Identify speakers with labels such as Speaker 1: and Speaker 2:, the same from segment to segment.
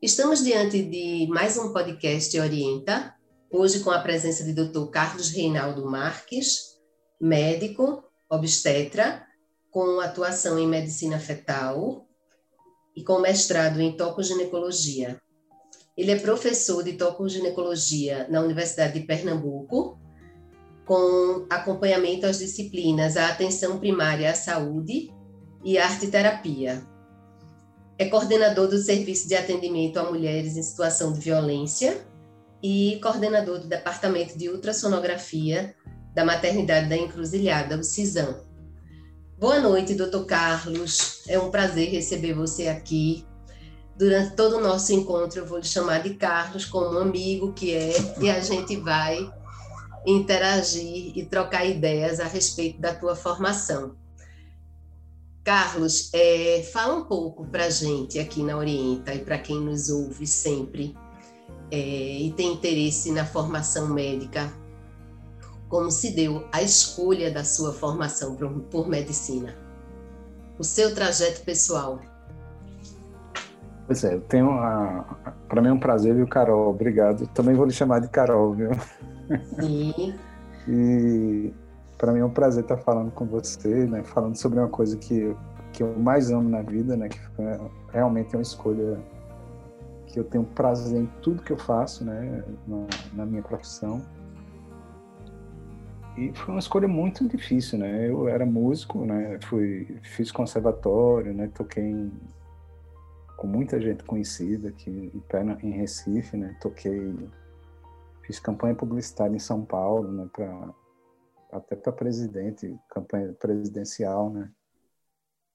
Speaker 1: Estamos diante de mais um podcast Orienta, hoje com a presença de Dr. Carlos Reinaldo Marques, médico, obstetra, com atuação em medicina fetal e com mestrado em tocoginecologia. Ele é professor de tocoginecologia na Universidade de Pernambuco, com acompanhamento às disciplinas a atenção primária à saúde e arte terapia é coordenador do Serviço de Atendimento a Mulheres em Situação de Violência e coordenador do Departamento de Ultrassonografia da Maternidade da Encruzilhada, o CISAM. Boa noite, doutor Carlos. É um prazer receber você aqui. Durante todo o nosso encontro, eu vou lhe chamar de Carlos, como um amigo que é, e a gente vai interagir e trocar ideias a respeito da tua formação. Carlos, é, fala um pouco para a gente aqui na Orienta e para quem nos ouve sempre é, e tem interesse na formação médica, como se deu a escolha da sua formação por, por medicina, o seu trajeto pessoal.
Speaker 2: Pois é, eu tenho para mim é um prazer, viu, Carol? Obrigado. Também vou lhe chamar de Carol, viu? Sim. e para mim é um prazer estar falando com você, né? Falando sobre uma coisa que, que eu mais amo na vida, né? Que realmente é uma escolha que eu tenho prazer em tudo que eu faço, né? Na, na minha profissão. E foi uma escolha muito difícil, né? Eu era músico, né? Fui, fiz conservatório, né? Toquei em, com muita gente conhecida aqui em, em Recife, né? Toquei, fiz campanha publicitária em São Paulo, né? Para até para presidente, campanha presidencial, né?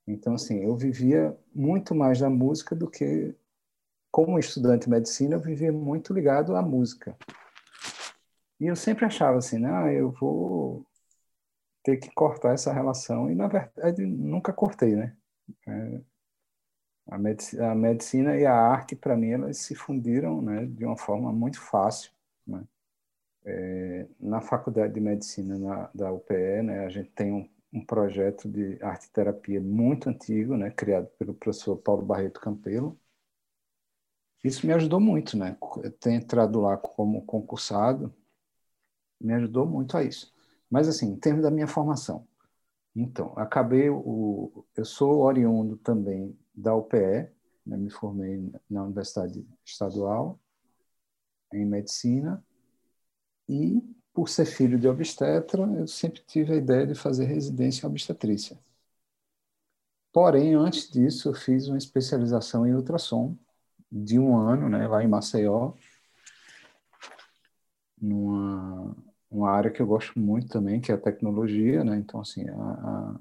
Speaker 2: Então, assim, eu vivia muito mais da música do que, como estudante de medicina, eu vivia muito ligado à música. E eu sempre achava assim, né? Ah, eu vou ter que cortar essa relação. E, na verdade, nunca cortei, né? É, a, medicina, a medicina e a arte, para mim, elas se fundiram né, de uma forma muito fácil. Né? É, na Faculdade de Medicina na, da UPE, né, a gente tem um, um projeto de arte-terapia muito antigo, né, criado pelo professor Paulo Barreto Campelo. Isso me ajudou muito, né? Ter entrado lá como concursado me ajudou muito a isso. Mas, assim, em termos da minha formação, então, acabei o. Eu sou oriundo também da UPE, né, me formei na Universidade Estadual em Medicina e, por ser filho de obstetra, eu sempre tive a ideia de fazer residência em obstetrícia. Porém, antes disso, eu fiz uma especialização em ultrassom de um ano, né, lá em Maceió, numa uma área que eu gosto muito também, que é a tecnologia, né? Então, assim, a,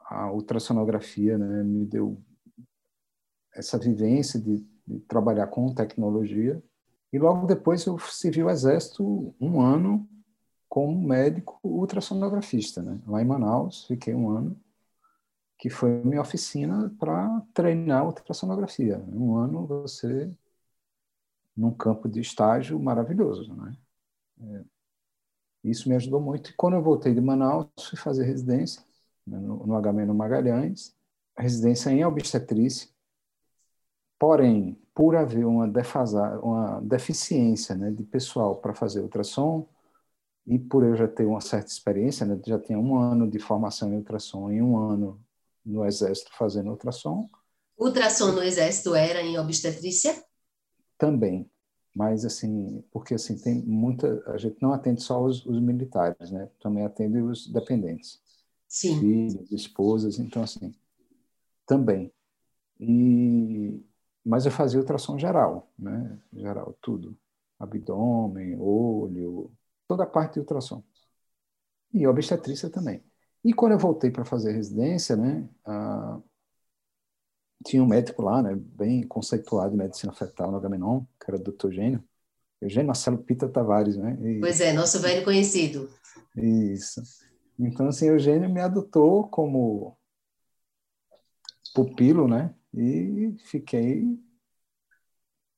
Speaker 2: a, a ultrassonografia, né, me deu essa vivência de, de trabalhar com tecnologia e logo depois eu servi o exército um ano como médico ultrassonografista, né? Lá em Manaus, fiquei um ano, que foi minha oficina para treinar ultrassonografia. Um ano você num campo de estágio maravilhoso, né? É, isso me ajudou muito. E quando eu voltei de Manaus, fui fazer residência né, no, no HM no Magalhães, residência em obstetrícia. Porém, por haver uma, defasar, uma deficiência né, de pessoal para fazer ultrassom, e por eu já ter uma certa experiência, né, já tinha um ano de formação em ultrassom e um ano no Exército fazendo ultrassom.
Speaker 1: Ultrassom no Exército era em obstetrícia?
Speaker 2: Também, mas assim, porque assim tem muita, a gente não atende só os, os militares, né? Também atende os dependentes,
Speaker 1: Sim.
Speaker 2: filhos, esposas, então assim, também. E mas eu fazia ultrassom geral, né? Geral, tudo. Abdômen, olho, toda a parte de ultrassom. E obstetrícia também. E quando eu voltei para fazer residência, né? Ah, tinha um médico lá, né? Bem conceituado em medicina fetal no Agamenon, que era o Dr. Eugênio. Eugênio Marcelo Pita Tavares, né?
Speaker 1: E, pois é, nosso velho conhecido.
Speaker 2: Isso. Então, assim, Eugênio me adotou como pupilo, né? E fiquei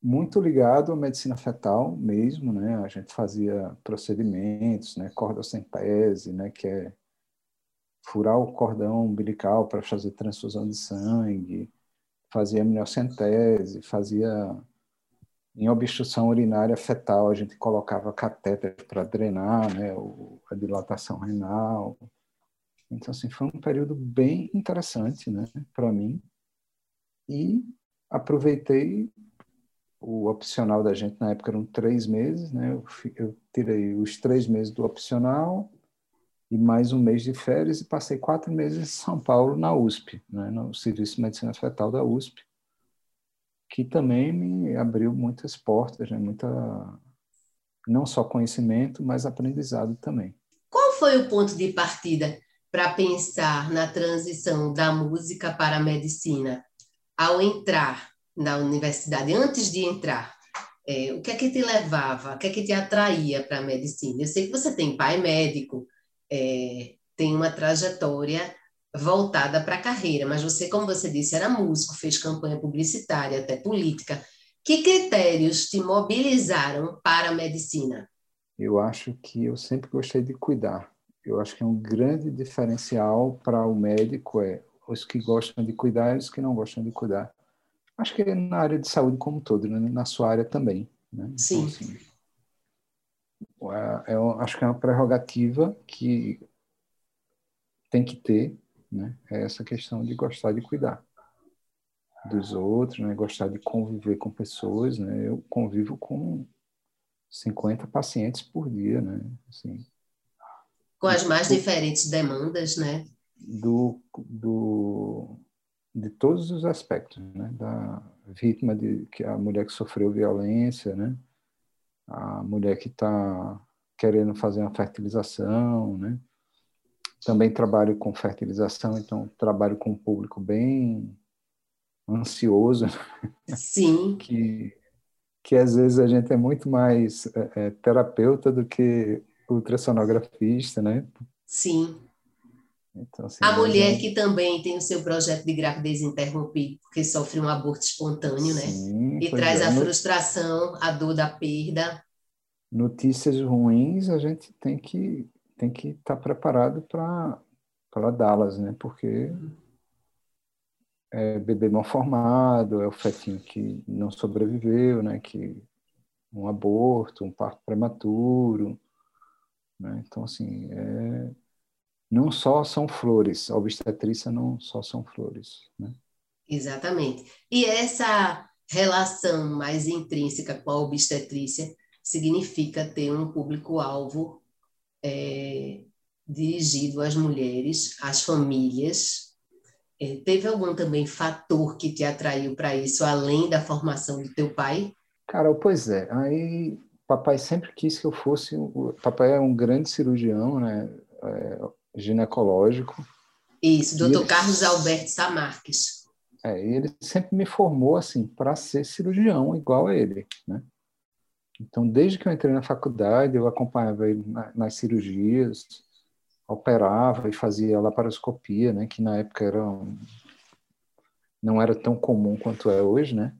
Speaker 2: muito ligado à medicina fetal mesmo, né? A gente fazia procedimentos, né? Cordocentese, né? Que é furar o cordão umbilical para fazer transfusão de sangue, fazia amniocentese, fazia em obstrução urinária fetal, a gente colocava catéter para drenar né, a dilatação renal. Então, assim, foi um período bem interessante né, para mim. E aproveitei o opcional da gente, na época eram três meses, né? Eu, eu tirei os três meses do opcional e mais um mês de férias e passei quatro meses em São Paulo, na USP, né? no Serviço de Medicina Fetal da USP que também me abriu muitas portas, né? muita não só conhecimento, mas aprendizado também.
Speaker 1: Qual foi o ponto de partida para pensar na transição da música para a medicina ao entrar na universidade, antes de entrar? É, o que é que te levava, o que é que te atraía para a medicina? Eu sei que você tem pai médico, é, tem uma trajetória voltada para a carreira, mas você, como você disse, era músico, fez campanha publicitária, até política. Que critérios te mobilizaram para a medicina?
Speaker 2: Eu acho que eu sempre gostei de cuidar. Eu acho que é um grande diferencial para o médico é os que gostam de cuidar e os que não gostam de cuidar. Acho que é na área de saúde como um todo, né? na sua área também. Né? Então,
Speaker 1: Sim. Então, assim,
Speaker 2: é, é, acho que é uma prerrogativa que tem que ter né? É essa questão de gostar de cuidar dos outros, né? Gostar de conviver com pessoas, né? Eu convivo com 50 pacientes por dia, né? Assim,
Speaker 1: com as mais diferentes demandas, né?
Speaker 2: Do, do, de todos os aspectos, né? Da vítima de que a mulher que sofreu violência, né? A mulher que está querendo fazer uma fertilização, né? Também trabalho com fertilização, então trabalho com um público bem ansioso.
Speaker 1: Sim.
Speaker 2: que, que às vezes a gente é muito mais é, é, terapeuta do que ultrassonografista, né?
Speaker 1: Sim. Então, assim, a mulher que também tem o seu projeto de gravidez interrompido, porque sofre um aborto espontâneo, né? Sim, e traz é. a frustração, a dor da perda.
Speaker 2: Notícias ruins a gente tem que tem que estar tá preparado para dá-las, né? Porque é bebê mal formado, é o fetinho que não sobreviveu, né? Que um aborto, um parto prematuro, né? Então assim, é, não só são flores, a obstetrícia não só são flores, né?
Speaker 1: Exatamente. E essa relação mais intrínseca com a obstetrícia significa ter um público-alvo é, dirigido às mulheres, às famílias. É, teve algum também fator que te atraiu para isso, além da formação do teu pai?
Speaker 2: Cara, pois é. Aí, papai sempre quis que eu fosse. Papai é um grande cirurgião, né? É, ginecológico.
Speaker 1: Isso, doutor ele... Carlos Alberto Samarques.
Speaker 2: É, ele sempre me formou assim para ser cirurgião igual a ele, né? Então, desde que eu entrei na faculdade, eu acompanhava ele nas cirurgias, operava e fazia laparoscopia, né, que na época era um, não era tão comum quanto é hoje, né?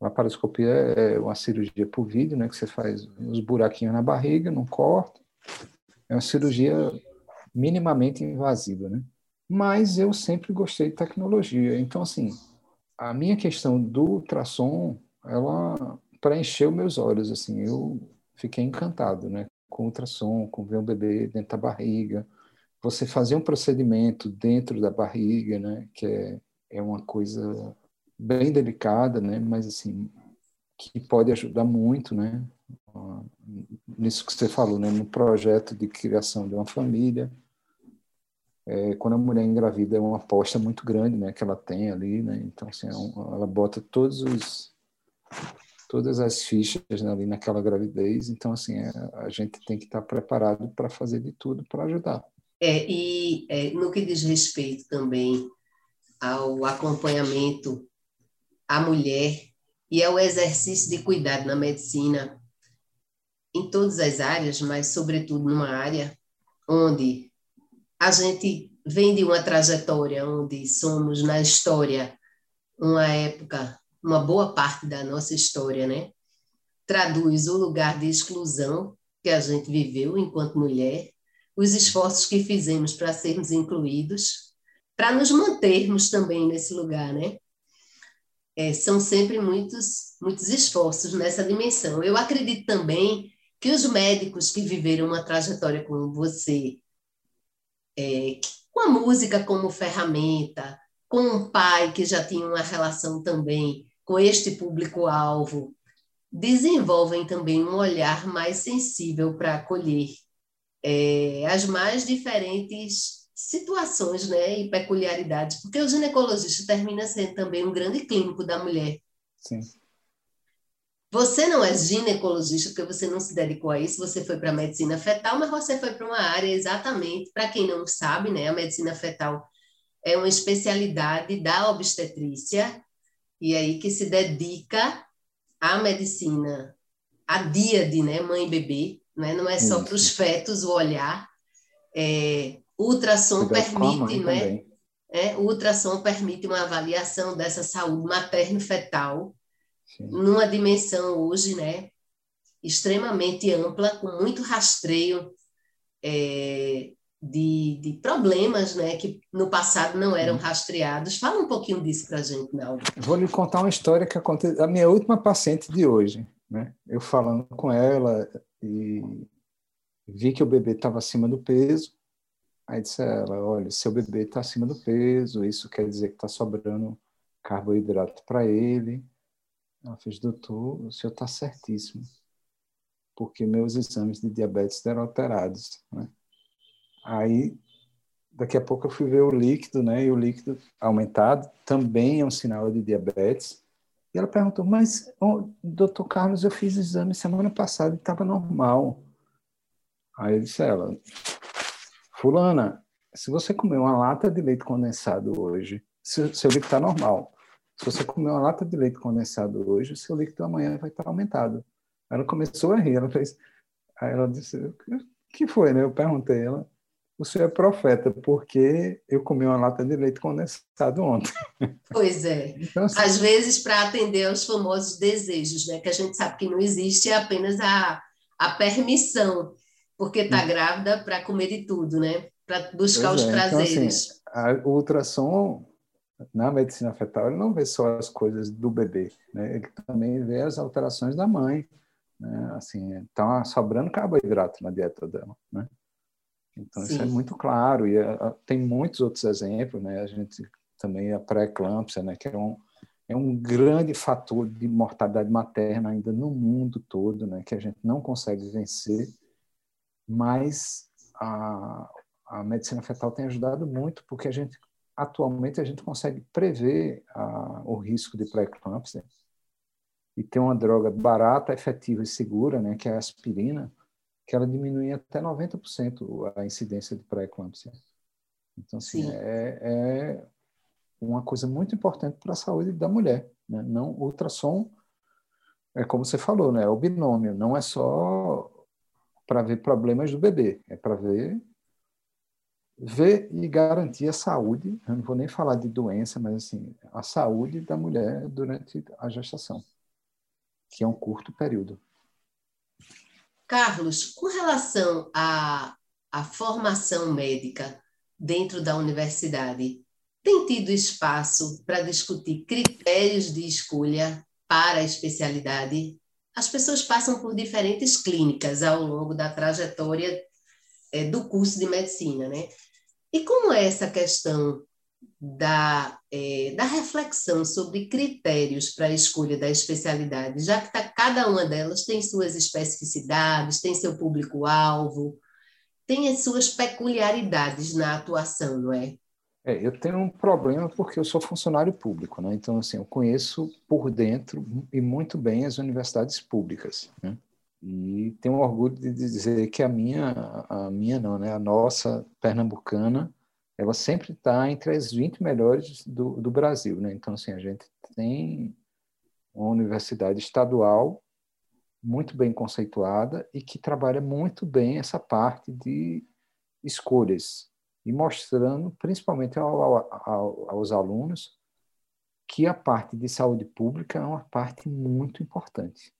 Speaker 2: Laparoscopia é uma cirurgia por vídeo, né, que você faz uns buraquinhos na barriga, não corta. É uma cirurgia minimamente invasiva, né? Mas eu sempre gostei de tecnologia. Então, assim, a minha questão do ultrassom, ela preencheu meus olhos, assim, eu fiquei encantado, né, com o ultrassom, com ver um bebê dentro da barriga, você fazer um procedimento dentro da barriga, né, que é, é uma coisa bem delicada, né, mas assim, que pode ajudar muito, né, nisso que você falou, né, no projeto de criação de uma família, é, quando a mulher engravida é uma aposta muito grande, né, que ela tem ali, né, então assim, é ela bota todos os todas as fichas ali naquela gravidez. Então, assim, é, a gente tem que estar preparado para fazer de tudo para ajudar.
Speaker 1: É, e é, no que diz respeito também ao acompanhamento à mulher e ao exercício de cuidado na medicina, em todas as áreas, mas sobretudo numa área onde a gente vem de uma trajetória onde somos na história uma época uma boa parte da nossa história, né? Traduz o lugar de exclusão que a gente viveu enquanto mulher, os esforços que fizemos para sermos incluídos, para nos mantermos também nesse lugar, né? é, são sempre muitos, muitos esforços nessa dimensão. Eu acredito também que os médicos que viveram uma trajetória como você, é, com a música como ferramenta, com um pai que já tinha uma relação também com este público-alvo, desenvolvem também um olhar mais sensível para acolher é, as mais diferentes situações né, e peculiaridades, porque o ginecologista termina sendo também um grande clínico da mulher.
Speaker 2: Sim.
Speaker 1: Você não é ginecologista porque você não se dedicou a isso, você foi para a medicina fetal, mas você foi para uma área exatamente, para quem não sabe, né, a medicina fetal é uma especialidade da obstetrícia, e aí que se dedica à medicina, à díade, né, mãe e bebê, né, não é só para os fetos o olhar, é, ultrassom permite, né, é, o ultrassom permite uma avaliação dessa saúde materno-fetal, numa dimensão hoje, né, extremamente ampla, com muito rastreio é, de, de, problemas, né, que no passado não eram rastreados. Fala um pouquinho disso para a gente, Naldo.
Speaker 2: Vou lhe contar uma história que aconteceu, a minha última paciente de hoje, né, eu falando com ela e vi que o bebê estava acima do peso, aí disse a ela, olha, seu bebê está acima do peso, isso quer dizer que está sobrando carboidrato para ele, ela fez, doutor, o senhor está certíssimo, porque meus exames de diabetes eram alterados. Né? Aí, daqui a pouco eu fui ver o líquido, né? E o líquido aumentado também é um sinal de diabetes. E ela perguntou, mas, oh, doutor Carlos, eu fiz exame semana passada e estava normal. Aí eu disse a ela, fulana, se você comer uma lata de leite condensado hoje, seu, seu líquido está normal. Se você comer uma lata de leite condensado hoje, o seu líquido amanhã vai estar aumentado. Ela começou a rir, ela fez. Aí ela disse: O que foi, né? Eu perguntei ela. O senhor é profeta, porque eu comi uma lata de leite condensado ontem.
Speaker 1: Pois é. Então, assim, Às vezes, para atender aos famosos desejos, né? Que a gente sabe que não existe, é apenas a, a permissão, porque está hum. grávida para comer de tudo, né? Para buscar os prazeres.
Speaker 2: Então, assim, a, o ultrassom na medicina fetal, ele não vê só as coisas do bebê, né? ele também vê as alterações da mãe. Né? Assim, está sobrando carboidrato na dieta dela. Né? Então, Sim. isso é muito claro. E a, a, tem muitos outros exemplos. Né? A gente também, a pré-eclâmpsia, né? que é um, é um grande fator de mortalidade materna ainda no mundo todo, né? que a gente não consegue vencer, mas a, a medicina fetal tem ajudado muito, porque a gente atualmente a gente consegue prever a, o risco de pré-eclâmpsia e tem uma droga barata, efetiva e segura, né, que é a aspirina, que ela diminui até 90% a incidência de pré-eclâmpsia. Então, assim, é, é, uma coisa muito importante para a saúde da mulher. Né? Não, ultrassom, é como você falou, né? é o binômio, não é só para ver problemas do bebê, é para ver ver e garantir a saúde, eu não vou nem falar de doença, mas assim, a saúde da mulher durante a gestação, que é um curto período.
Speaker 1: Carlos, com relação à, à formação médica dentro da universidade, tem tido espaço para discutir critérios de escolha para a especialidade? As pessoas passam por diferentes clínicas ao longo da trajetória é, do curso de medicina, né? E como é essa questão da, é, da reflexão sobre critérios para a escolha da especialidade, já que tá, cada uma delas tem suas especificidades, tem seu público-alvo, tem as suas peculiaridades na atuação, não é?
Speaker 2: É, eu tenho um problema porque eu sou funcionário público, né? Então, assim, eu conheço por dentro e muito bem as universidades públicas, né? E tenho orgulho de dizer que a minha, a minha não, né? A nossa pernambucana, ela sempre está entre as 20 melhores do, do Brasil, né? Então, assim, a gente tem uma universidade estadual muito bem conceituada e que trabalha muito bem essa parte de escolhas e mostrando, principalmente ao, ao, aos alunos, que a parte de saúde pública é uma parte muito importante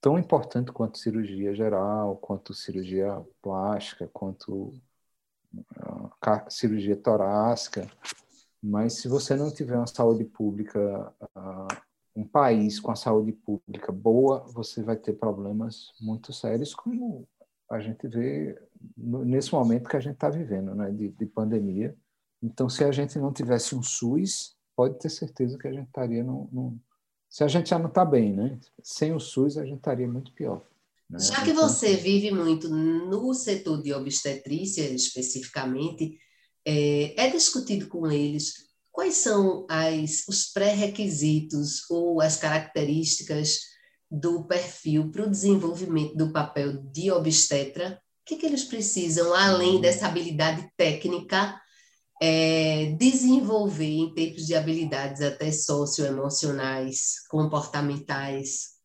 Speaker 2: tão importante quanto cirurgia geral, quanto cirurgia plástica, quanto uh, cirurgia torácica, Mas se você não tiver uma saúde pública, um país com a saúde pública boa, você vai ter problemas muito sérios, como a gente vê nesse momento que a gente está vivendo, né, de, de pandemia. Então, se a gente não tivesse um SUS, pode ter certeza que a gente estaria num, num... se a gente já não está bem, né? Sem o SUS a gente estaria muito pior.
Speaker 1: Né? Já que então, você vive muito no setor de obstetrícia especificamente, é, é discutido com eles quais são as, os pré-requisitos ou as características do perfil para o desenvolvimento do papel de obstetra? O que, que eles precisam, além dessa habilidade técnica, é, desenvolver em termos de habilidades até socioemocionais, comportamentais?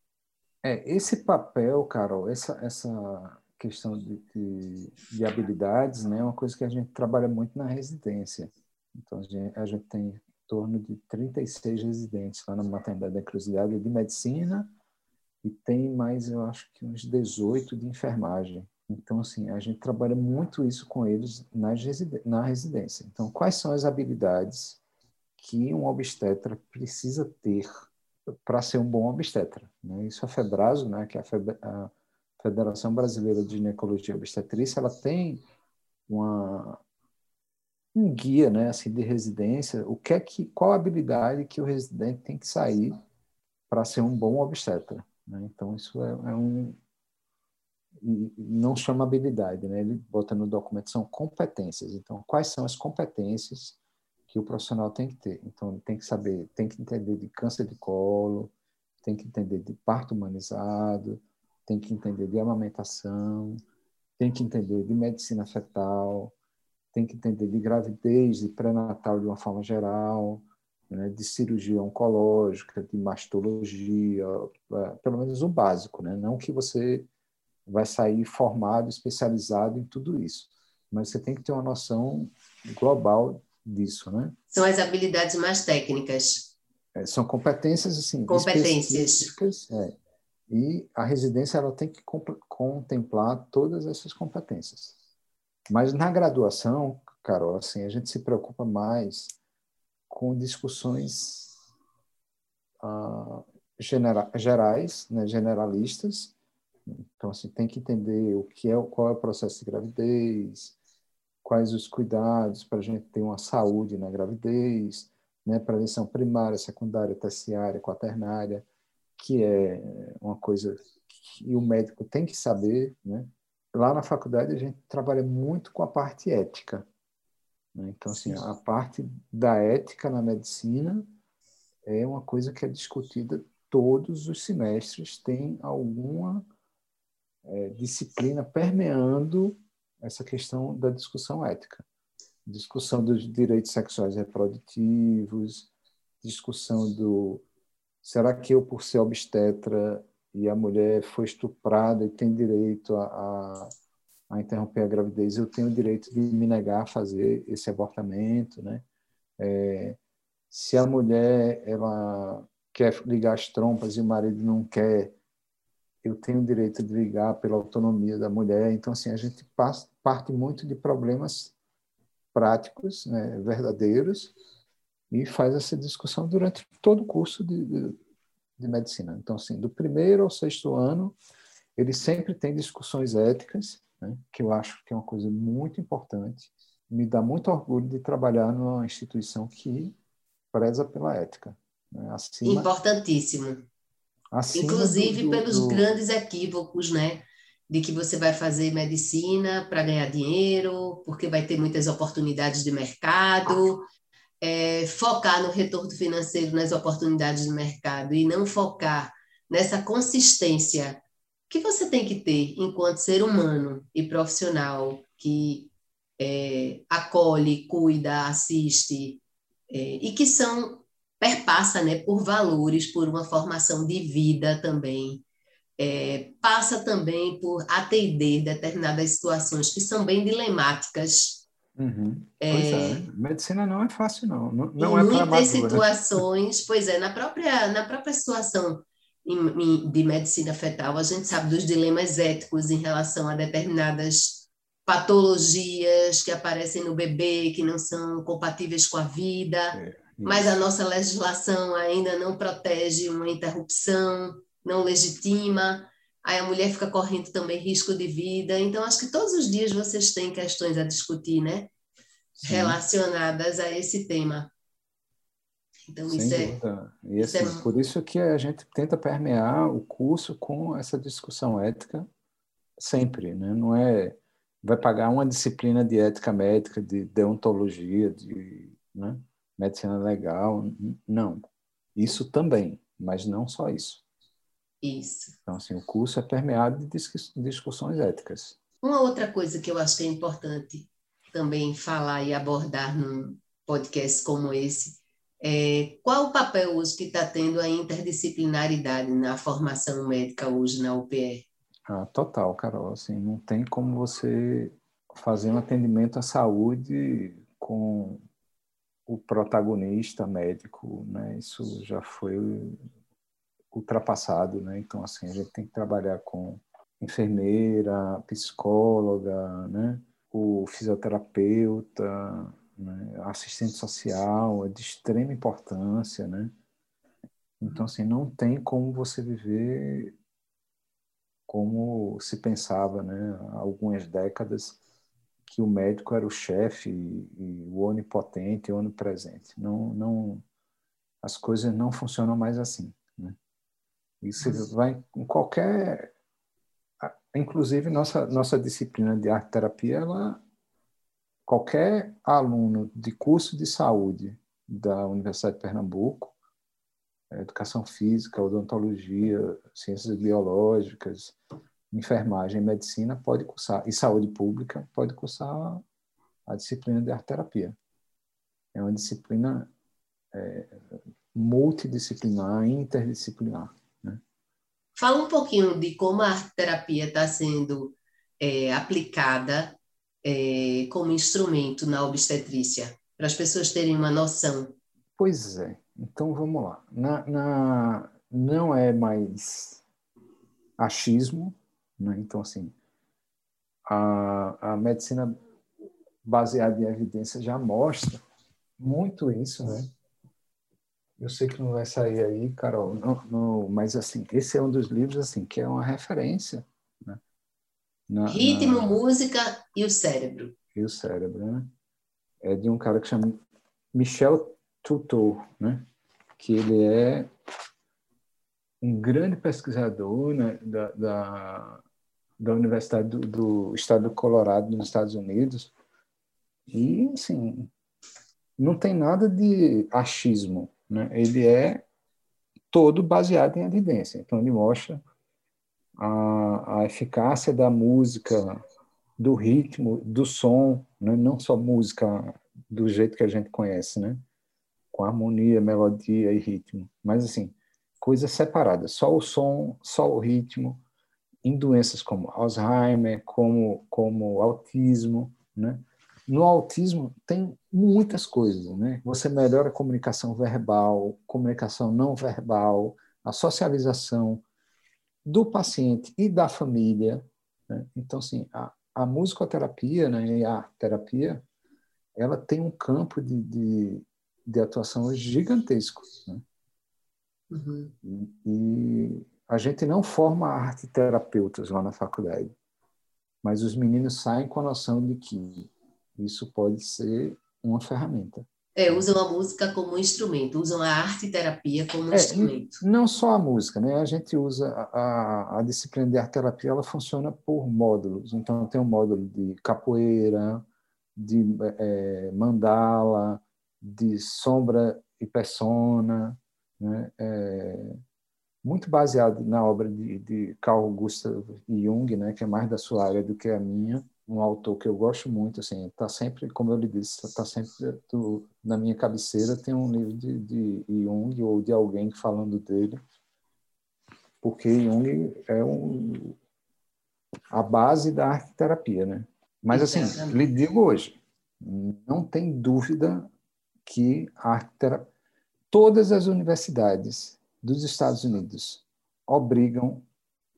Speaker 2: É, esse papel, Carol, essa, essa questão de, de, de, habilidades, né, é uma coisa que a gente trabalha muito na residência. Então, a gente, a gente tem em torno de 36 residentes lá na maternidade da Encruzilhada de medicina e tem mais, eu acho que uns 18 de enfermagem. Então, assim, a gente trabalha muito isso com eles na residência. Então, quais são as habilidades que um obstetra precisa ter para ser um bom obstetra? Né? Isso a FEBRASO, né, que é a Federação Brasileira de Ginecologia e Obstetrícia, ela tem uma, um guia, né, assim, de residência, o que é que, qual a habilidade que o residente tem que sair para ser um bom obstetra. Né? Então, isso é, é um, não chama habilidade, né? Ele bota no documento são competências. Então, quais são as competências que o profissional tem que ter? Então, tem que saber, tem que entender de câncer de colo, tem que entender de parto humanizado, tem que entender de amamentação, tem que entender de medicina fetal, tem que entender de gravidez e pré-natal de uma forma geral, né, de cirurgia oncológica, de mastologia, é, pelo menos o básico, né? Não que você vai sair formado, especializado em tudo isso. Mas você tem que ter uma noção global disso, né?
Speaker 1: São as habilidades mais técnicas.
Speaker 2: É, são competências, assim,
Speaker 1: competências.
Speaker 2: É. E a residência ela tem que contemplar todas essas competências. Mas na graduação, Carol, assim, a gente se preocupa mais com discussões ah, genera gerais, né, generalistas, então, assim, tem que entender o que é, qual é o processo de gravidez, quais os cuidados para a gente ter uma saúde na gravidez, né, prevenção primária, secundária, terciária, quaternária, que é uma coisa que o médico tem que saber, né? Lá na faculdade a gente trabalha muito com a parte ética, né? Então, assim, a parte da ética na medicina é uma coisa que é discutida todos os semestres, tem alguma é, disciplina permeando essa questão da discussão ética. Discussão dos direitos sexuais reprodutivos, discussão do será que eu, por ser obstetra e a mulher foi estuprada e tem direito a, a, a interromper a gravidez, eu tenho o direito de me negar a fazer esse abortamento, né? É, se a mulher ela quer ligar as trompas e o marido não quer, eu tenho o direito de ligar pela autonomia da mulher. Então, assim, a gente parte muito de problemas práticos, né, verdadeiros, e faz essa discussão durante todo o curso de, de, de, medicina. Então, assim, do primeiro ao sexto ano, ele sempre tem discussões éticas, né, que eu acho que é uma coisa muito importante. Me dá muito orgulho de trabalhar numa instituição que preza pela ética. Né,
Speaker 1: acima, Importantíssimo. Acima Inclusive do, do, pelos do... grandes equívocos, né? De que você vai fazer medicina para ganhar dinheiro, porque vai ter muitas oportunidades de mercado, é, focar no retorno financeiro nas oportunidades de mercado e não focar nessa consistência que você tem que ter enquanto ser humano e profissional que é, acolhe, cuida, assiste, é, e que são perpassa né, por valores, por uma formação de vida também, é, passa também por atender determinadas situações que são bem dilemáticas.
Speaker 2: Uhum. É, pois é, medicina não é fácil não, não, não
Speaker 1: em é muitas situações, pois é, na própria na própria situação de medicina fetal, a gente sabe dos dilemas éticos em relação a determinadas patologias que aparecem no bebê que não são compatíveis com a vida, é, mas a nossa legislação ainda não protege uma interrupção, não legitima. Aí a mulher fica correndo também risco de vida. Então, acho que todos os dias vocês têm questões a discutir, né? Sim. Relacionadas a esse tema.
Speaker 2: Então, Sem isso é dúvida. é. E isso assim, é... por isso que a gente tenta permear o curso com essa discussão ética sempre, né? Não é vai pagar uma disciplina de ética médica, de deontologia, de né? Medicina legal. Não. Isso também, mas não só isso.
Speaker 1: Isso.
Speaker 2: Então, assim, o curso é permeado de discussões éticas.
Speaker 1: Uma outra coisa que eu acho que é importante também falar e abordar num podcast como esse é qual o papel hoje que está tendo a interdisciplinaridade na formação médica hoje na UPR?
Speaker 2: Ah, total, Carol. Assim, não tem como você fazer um atendimento à saúde com o protagonista médico, né? Isso já foi ultrapassado, né? Então, assim, a gente tem que trabalhar com enfermeira, psicóloga, né? O fisioterapeuta, né? assistente social, é de extrema importância, né? Então, assim, não tem como você viver como se pensava, né, há algumas décadas, que o médico era o chefe e, e o onipotente, o onipresente. Não, não, as coisas não funcionam mais assim. Né? E você vai em qualquer, inclusive nossa nossa disciplina de arte terapia, ela qualquer aluno de curso de saúde da Universidade de Pernambuco, educação física, odontologia, ciências biológicas, enfermagem, medicina pode cursar e saúde pública pode cursar a disciplina de arte terapia. É uma disciplina é, multidisciplinar, interdisciplinar. Né?
Speaker 1: Fala um pouquinho de como a arte terapia está sendo é, aplicada é, como instrumento na obstetrícia, para as pessoas terem uma noção.
Speaker 2: Pois é. Então vamos lá. Na, na, não é mais achismo, né? então assim, a, a medicina baseada em evidência já mostra muito isso, né? Eu sei que não vai sair aí, Carol, não, não, mas assim, esse é um dos livros assim que é uma referência. Né?
Speaker 1: Na, Ritmo, na... música e o cérebro.
Speaker 2: E o cérebro, né? É de um cara que chama Michel Tutor, né? que ele é um grande pesquisador né, da, da, da Universidade do, do, Estado do Colorado, nos Estados Unidos, e, assim, não tem nada de achismo, né? ele é todo baseado em evidência. Então, ele mostra a, a eficácia da música, do ritmo, do som, né? não só música do jeito que a gente conhece, né? com harmonia, melodia e ritmo. Mas, assim, coisas separadas, só o som, só o ritmo, em doenças como Alzheimer, como, como autismo, né? No autismo tem muitas coisas, né? Você melhora a comunicação verbal, comunicação não verbal, a socialização do paciente e da família. Né? Então, assim, a, a musicoterapia né, e a terapia, ela tem um campo de, de, de atuação gigantesco. Né? Uhum. E, e, a gente não forma arte terapeutas lá na faculdade, mas os meninos saem com a noção de que isso pode ser uma ferramenta.
Speaker 1: É, usam a música como instrumento, usam a arte terapia como é, instrumento.
Speaker 2: Não só a música, né? A gente usa a, a disciplina de arte terapia, ela funciona por módulos. Então tem um módulo de capoeira, de é, mandala, de sombra e persona, né? é, muito baseado na obra de, de Carl Gustav Jung, né? que é mais da sua área do que a minha, um autor que eu gosto muito, assim, está sempre, como eu lhe disse, está sempre do, na minha cabeceira tem um livro de, de Jung ou de alguém falando dele, porque Jung é um, a base da arte terapia, né? Mas assim, lhe digo hoje, não tem dúvida que a todas as universidades dos Estados Unidos obrigam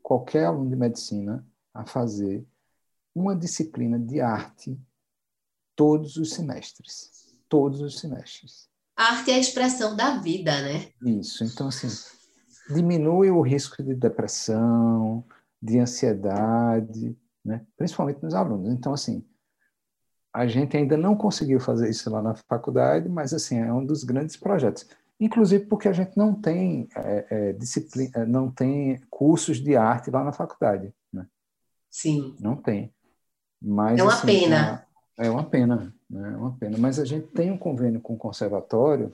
Speaker 2: qualquer aluno de medicina a fazer uma disciplina de arte todos os semestres. Todos os semestres.
Speaker 1: A arte é a expressão da vida, né?
Speaker 2: Isso. Então, assim, diminui o risco de depressão, de ansiedade, né? principalmente nos alunos. Então, assim, a gente ainda não conseguiu fazer isso lá na faculdade, mas, assim, é um dos grandes projetos. Inclusive porque a gente não tem é, é, disciplina, é, não tem cursos de arte lá na faculdade, né?
Speaker 1: Sim.
Speaker 2: Não tem. Mas,
Speaker 1: é uma
Speaker 2: assim,
Speaker 1: pena.
Speaker 2: É uma pena, né? é uma pena. Mas a gente tem um convênio com o conservatório,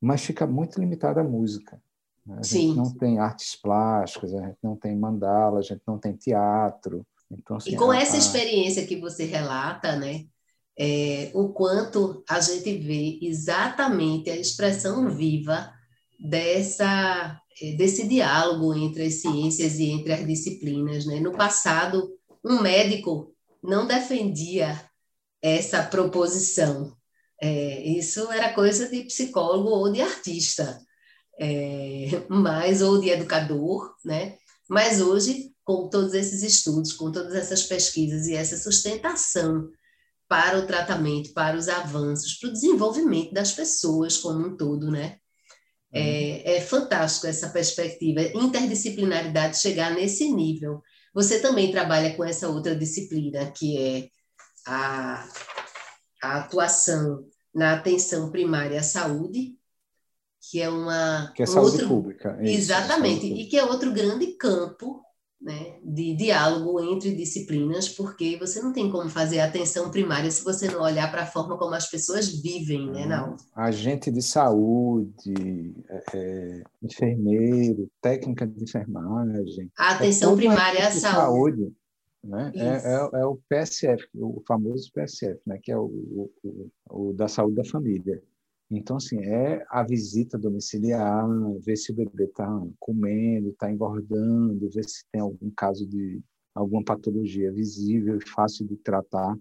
Speaker 2: mas fica muito limitado à música. Né? A
Speaker 1: Sim.
Speaker 2: gente não tem artes plásticas, a gente não tem mandala, a gente não tem teatro. Então, assim,
Speaker 1: e com
Speaker 2: a,
Speaker 1: essa
Speaker 2: a...
Speaker 1: experiência que você relata, né, é, o quanto a gente vê exatamente a expressão viva dessa é, desse diálogo entre as ciências e entre as disciplinas, né? No passado, um médico não defendia essa proposição. É, isso era coisa de psicólogo ou de artista, é, mas ou de educador, né? Mas hoje, com todos esses estudos, com todas essas pesquisas e essa sustentação para o tratamento, para os avanços, para o desenvolvimento das pessoas como um todo, né? É, é fantástico essa perspectiva, interdisciplinaridade chegar nesse nível. Você também trabalha com essa outra disciplina, que é a, a atuação na atenção primária à saúde, que é uma.
Speaker 2: Que é
Speaker 1: um
Speaker 2: saúde
Speaker 1: outro,
Speaker 2: pública. Isso,
Speaker 1: exatamente,
Speaker 2: saúde
Speaker 1: e que é outro grande campo né, de diálogo entre disciplinas, porque você não tem como fazer atenção primária se você não olhar para a forma como as pessoas vivem, né, não?
Speaker 2: Agente de saúde, é, é, enfermeiro, técnica de enfermagem.
Speaker 1: A atenção
Speaker 2: é
Speaker 1: primária à
Speaker 2: de
Speaker 1: saúde.
Speaker 2: saúde né? É, é, é, o PSF, o famoso PSF, né? que é o, o, o da saúde da família. Então, assim, é a visita domiciliar, ver se o bebê está comendo, está engordando, ver se tem algum caso de alguma patologia visível e fácil de tratar.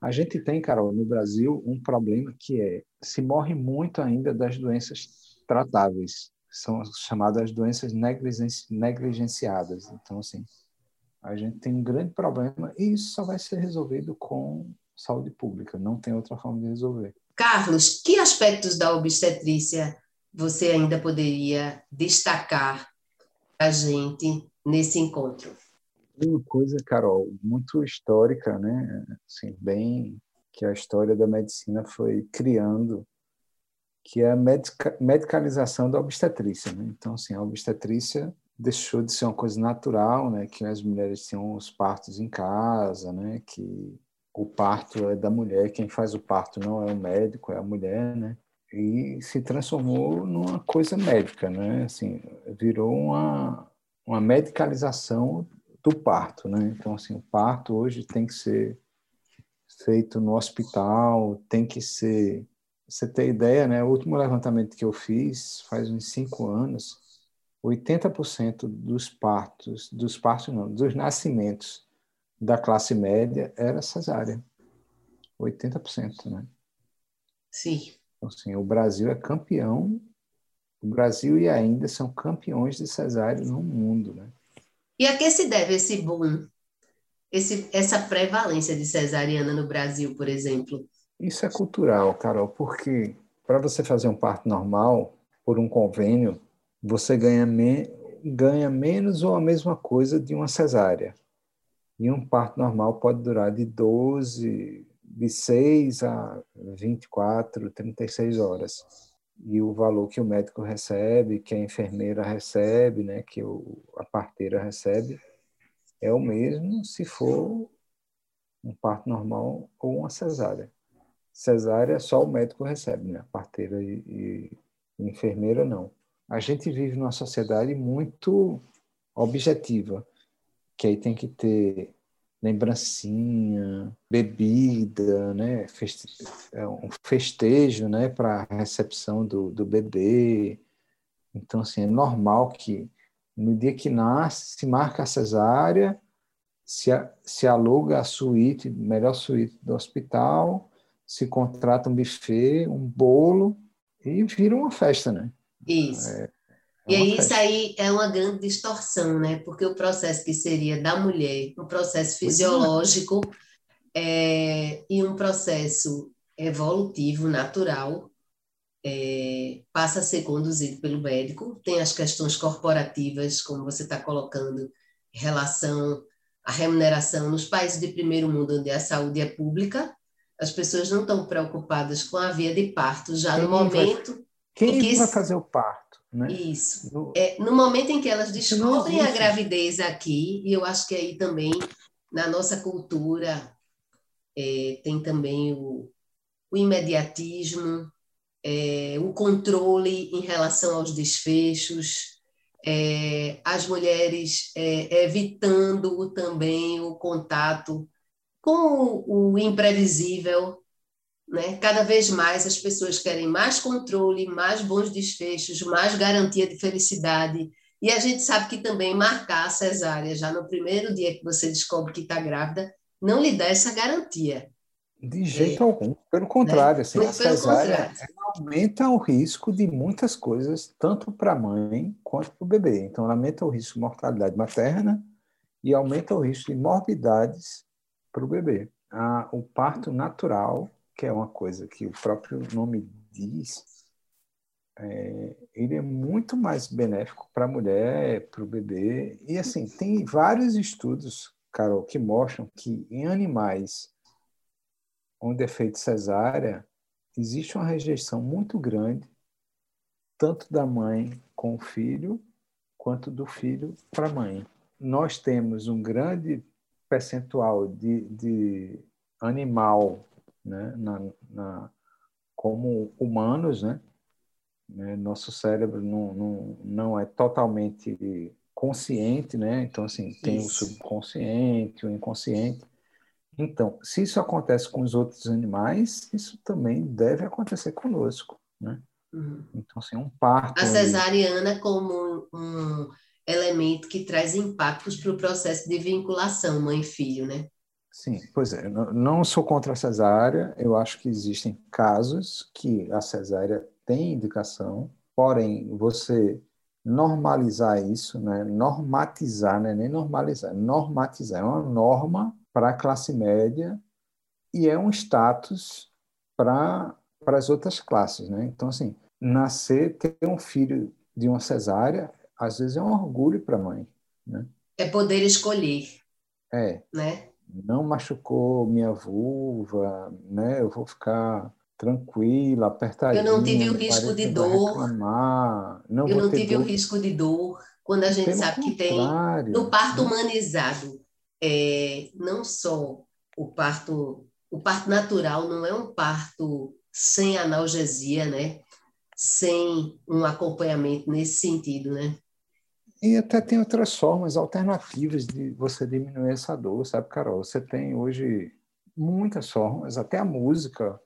Speaker 2: A gente tem, Carol, no Brasil, um problema que é se morre muito ainda das doenças tratáveis, são chamadas doenças negligenciadas. Então, assim, a gente tem um grande problema e isso só vai ser resolvido com saúde pública, não tem outra forma de resolver.
Speaker 1: Carlos, que aspectos da obstetrícia você ainda poderia destacar para a gente nesse encontro?
Speaker 2: Uma coisa, Carol, muito histórica, né? Assim, bem que a história da medicina foi criando, que é a medica, medicalização da obstetrícia. Né? Então, assim, a obstetrícia deixou de ser uma coisa natural, né? Que as mulheres tinham os partos em casa, né? Que o parto é da mulher, quem faz o parto não é o médico, é a mulher, né? E se transformou numa coisa médica, né? Assim, virou uma, uma medicalização do parto, né? Então, assim, o parto hoje tem que ser feito no hospital, tem que ser... Você ter ideia, né? O último levantamento que eu fiz faz uns cinco anos, 80% dos partos, dos partos não, dos nascimentos da classe média era cesárea. 80%, né?
Speaker 1: Sim.
Speaker 2: Então, assim, o Brasil é campeão, o Brasil e a Índia são campeões de cesárea no mundo, né?
Speaker 1: E a que se deve esse boom, esse, essa prevalência de cesariana no Brasil, por exemplo?
Speaker 2: Isso é cultural, Carol, porque para você fazer um parto normal, por um convênio, você ganha, me, ganha menos ou a mesma coisa de uma cesárea. E um parto normal pode durar de 12, de 6 a 24, 36 horas. E o valor que o médico recebe, que a enfermeira recebe, né, que o, a parteira recebe, é o mesmo se for um parto normal ou uma cesárea. Cesárea só o médico recebe, né? A parteira e, e enfermeira não. A gente vive numa sociedade muito objetiva que aí tem que ter lembrancinha, bebida, né? Feste é um festejo né? para a recepção do, do bebê. Então, assim, é normal que no dia que nasce, se marca a cesárea, se, se aluga a suíte, melhor suíte do hospital, se contrata um buffet, um bolo e vira uma festa, né?
Speaker 1: Isso. É, É e aí isso aí é uma grande distorção, né? Porque o processo que seria da mulher, um processo fisiológico é, e um processo evolutivo, natural, é, passa a ser conduzido pelo médico. Tem as questões corporativas, como você está colocando, em relação à remuneração nos países de primeiro mundo, onde a saúde é pública, as pessoas não estão preocupadas com a via de parto já no momento.
Speaker 2: Quem que vai fazer o parto? Né?
Speaker 1: Isso. No... É, no momento em que elas descobrem a gravidez aqui, e eu acho que aí também, na nossa cultura, é, tem também o, o imediatismo, é, o controle em relação aos desfechos, é, as mulheres é, evitando também o contato com o, o imprevisível. Né? Cada vez mais as pessoas querem mais controle, mais bons desfechos, mais garantia de felicidade. E a gente sabe que também marcar a cesárea já no primeiro dia que você descobre que está grávida não lhe dá essa garantia.
Speaker 2: De jeito é, algum. Pelo contrário, né? assim, a cesárea aumenta o risco de muitas coisas, tanto para a mãe quanto para o bebê. Então, aumenta o risco de mortalidade materna e aumenta o risco de morbidades para o bebê. Ah, o parto natural, que é uma coisa que o próprio nome diz, é, ele é muito mais benéfico para a mulher, para o bebê. E, assim, tem vários estudos, Carol, que mostram que em animais onde é feito cesárea, existe uma rejeição muito grande, tanto da mãe com o filho, quanto do filho para a mãe. Nós temos um grande percentual de, de animal né, na, na, como humanos, né? né? Nosso cérebro não, não, não é totalmente consciente, né? Então, assim, tem isso. o subconsciente, o inconsciente. Então, se isso acontece com os outros animais, isso também deve acontecer conosco, né? Uhum. Então, assim, um parto...
Speaker 1: A cesariana como um elemento que traz impactos para o processo de vinculação mãe-filho, né?
Speaker 2: Sim, pois é. Não sou contra a cesárea. Eu acho que existem casos que a cesárea tem indicação, porém, você normalizar isso, né? normatizar, né? nem normalizar, normatizar. É uma norma para a classe média e é um status para para as outras classes, né? Então assim, nascer, ter um filho de uma cesárea, às vezes é um orgulho para a mãe, né?
Speaker 1: É poder escolher.
Speaker 2: É.
Speaker 1: Né?
Speaker 2: Não machucou minha vulva, né? Eu vou ficar tranquila, apertadinha.
Speaker 1: Eu não tive o risco de dor.
Speaker 2: Reclamar, não
Speaker 1: eu não tive dor. o risco de dor. Quando a gente Pelo sabe que tem no parto né? humanizado, é, não só o parto, o parto natural não é um parto sem analgesia, né? Sem um acompanhamento nesse sentido, né?
Speaker 2: E até tem outras formas alternativas de você diminuir essa dor, sabe, Carol? Você tem hoje muitas formas, até a música,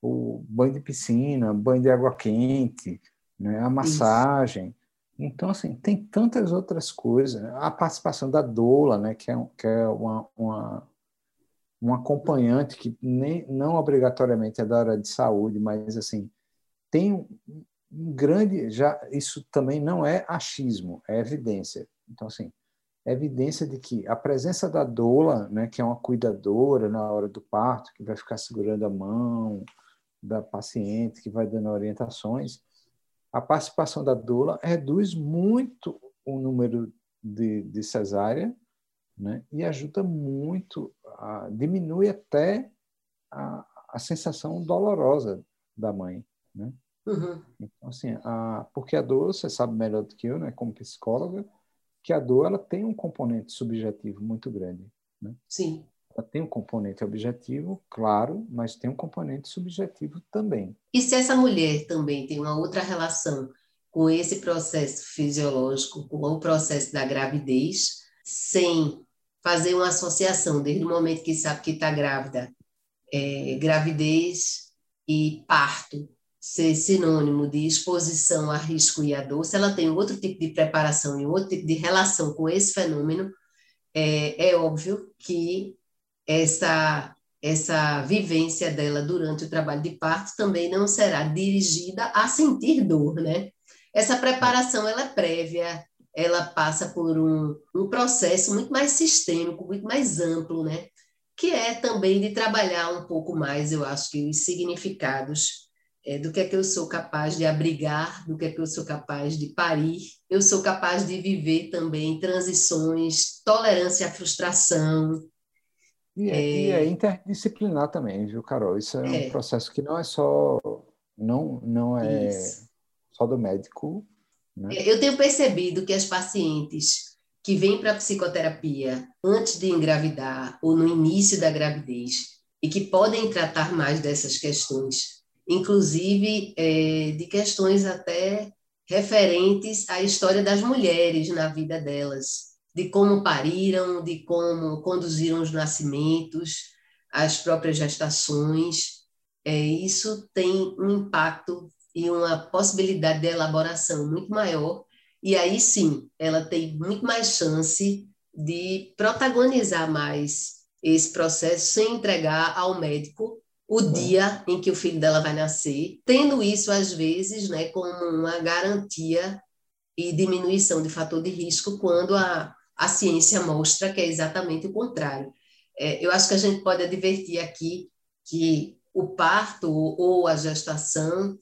Speaker 2: o banho de piscina, banho de água quente, né? a massagem. Isso. Então, assim, tem tantas outras coisas. A participação da doula, né, que é, que é uma, uma, um acompanhante que nem, não obrigatoriamente é da área de saúde, mas, assim, tem um, grande... já Isso também não é achismo, é evidência. Então, assim, é evidência de que a presença da doula, né, que é uma cuidadora na hora do parto, que vai ficar segurando a mão da paciente, que vai dando orientações, a participação da doula reduz muito o número de, de cesárea né? e ajuda muito, a, diminui até a, a sensação dolorosa da mãe. Né? Uhum. Então, assim, a, porque a dor, você sabe melhor do que eu, né, como psicóloga, que a dor ela tem um componente subjetivo muito grande. Né?
Speaker 1: Sim.
Speaker 2: Ela tem um componente objetivo, claro, mas tem um componente subjetivo também.
Speaker 1: E se essa mulher também tem uma outra relação com esse processo fisiológico, com o processo da gravidez, sem fazer uma associação desde o momento que sabe que está grávida, é, gravidez e parto ser sinônimo de exposição a risco e a dor, se ela tem outro tipo de preparação e outro tipo de relação com esse fenômeno, é, é óbvio que essa essa vivência dela durante o trabalho de parto também não será dirigida a sentir dor, né? essa preparação ela é prévia, ela passa por um, um processo muito mais sistêmico, muito mais amplo, né? que é também de trabalhar um pouco mais, eu acho que os significados é, do que é que eu sou capaz de abrigar, do que é que eu sou capaz de parir, eu sou capaz de viver também transições, tolerância à frustração.
Speaker 2: E é, é, e é interdisciplinar também, viu, Carol? Isso é, é, um processo que não é só não não é Isso. só do médico. Né?
Speaker 1: É, eu tenho percebido que as pacientes que vêm para a psicoterapia antes de engravidar ou no início da gravidez e que podem tratar mais dessas questões, inclusive é, de questões até referentes à história das mulheres na vida delas, de como pariram, de como conduziram os nascimentos, as próprias gestações. É, isso tem um impacto e uma possibilidade de elaboração muito maior e aí sim, ela tem muito mais chance de protagonizar mais esse processo sem entregar ao médico o é. dia em que o filho dela vai nascer, tendo isso às vezes, né, como uma garantia e diminuição de fator de risco quando a, a ciência mostra que é exatamente o contrário. É, eu acho que a gente pode advertir aqui que o parto ou a gestação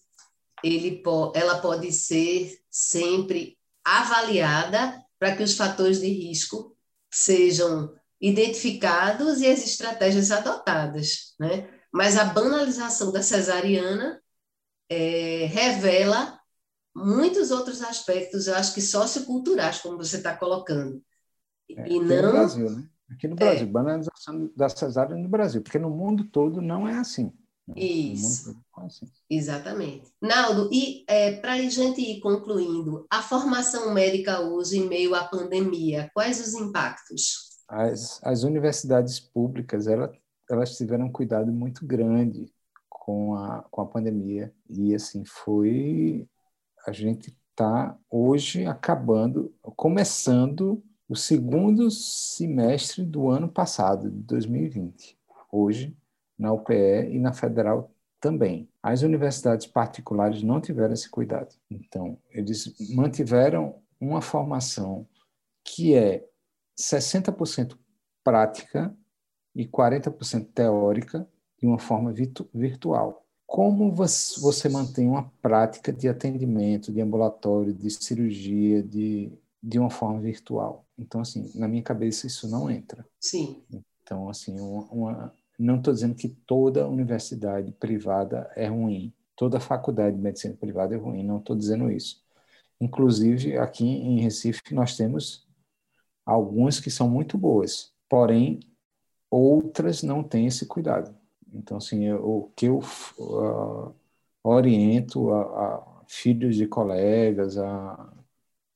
Speaker 1: ele, ela pode ser sempre avaliada para que os fatores de risco sejam identificados e as estratégias adotadas, né? Mas a banalização da cesariana é, revela muitos outros aspectos, eu acho que socioculturais, como você está colocando.
Speaker 2: É, e não... no Brasil, né? Aqui no Brasil, é. banalização da cesárea no Brasil, porque no mundo todo não é assim.
Speaker 1: Isso. Assim. Exatamente. Naldo, e é, para a gente ir concluindo, a formação médica hoje em meio à pandemia, quais os impactos?
Speaker 2: As, as universidades públicas, elas, elas tiveram um cuidado muito grande com a, com a pandemia. E, assim, foi... A gente está hoje acabando, começando o segundo semestre do ano passado, de 2020. Hoje, na UPE e na Federal também. As universidades particulares não tiveram esse cuidado. Então, eles mantiveram uma formação que é 60% prática e 40% teórica de uma forma virtu virtual. Como você mantém uma prática de atendimento, de ambulatório, de cirurgia, de, de uma forma virtual? Então, assim, na minha cabeça isso não entra.
Speaker 1: Sim.
Speaker 2: Então, assim, uma, uma não estou dizendo que toda universidade privada é ruim, toda faculdade de medicina privada é ruim, não estou dizendo isso. Inclusive, aqui em Recife, nós temos algumas que são muito boas, porém, outras não têm esse cuidado. Então, assim, eu, o que eu uh, oriento a, a, filhos de colegas, a,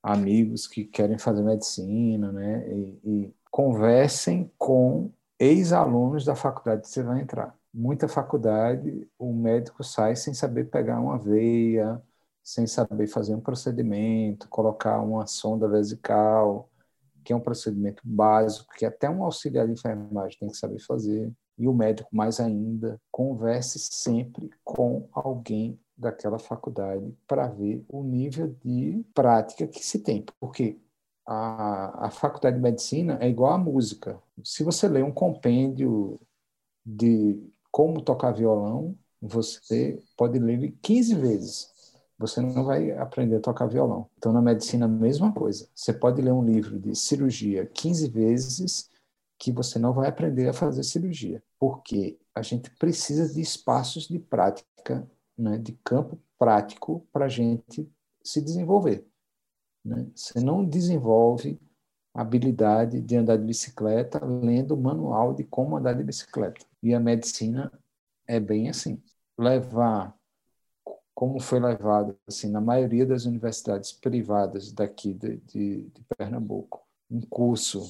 Speaker 2: amigos que querem fazer medicina, né, e, e conversem com ex-alunos da faculdade que você vai entrar. Muita faculdade, o médico sai sem saber pegar uma veia, sem saber fazer um procedimento, colocar uma sonda vesical, que é um procedimento básico, que até um auxiliar de enfermagem tem que saber fazer. E o médico, mais ainda, converse sempre com alguém daquela faculdade para ver o nível de prática que se tem. Porque a, a faculdade de medicina é igual à música. Se você lê um compêndio de como tocar violão, você pode ler 15 vezes. Você não vai aprender a tocar violão. Então, na medicina, a mesma coisa. Você pode ler um livro de cirurgia 15 vezes que você não vai aprender a fazer cirurgia. Porque a gente precisa de espaços de prática, né, de campo prático para a gente se desenvolver. Né? Você não desenvolve a habilidade de andar de bicicleta lendo o manual de como andar de bicicleta. E a medicina é bem assim. Levar, como foi levado assim, na maioria das universidades privadas daqui de, de, de Pernambuco, um curso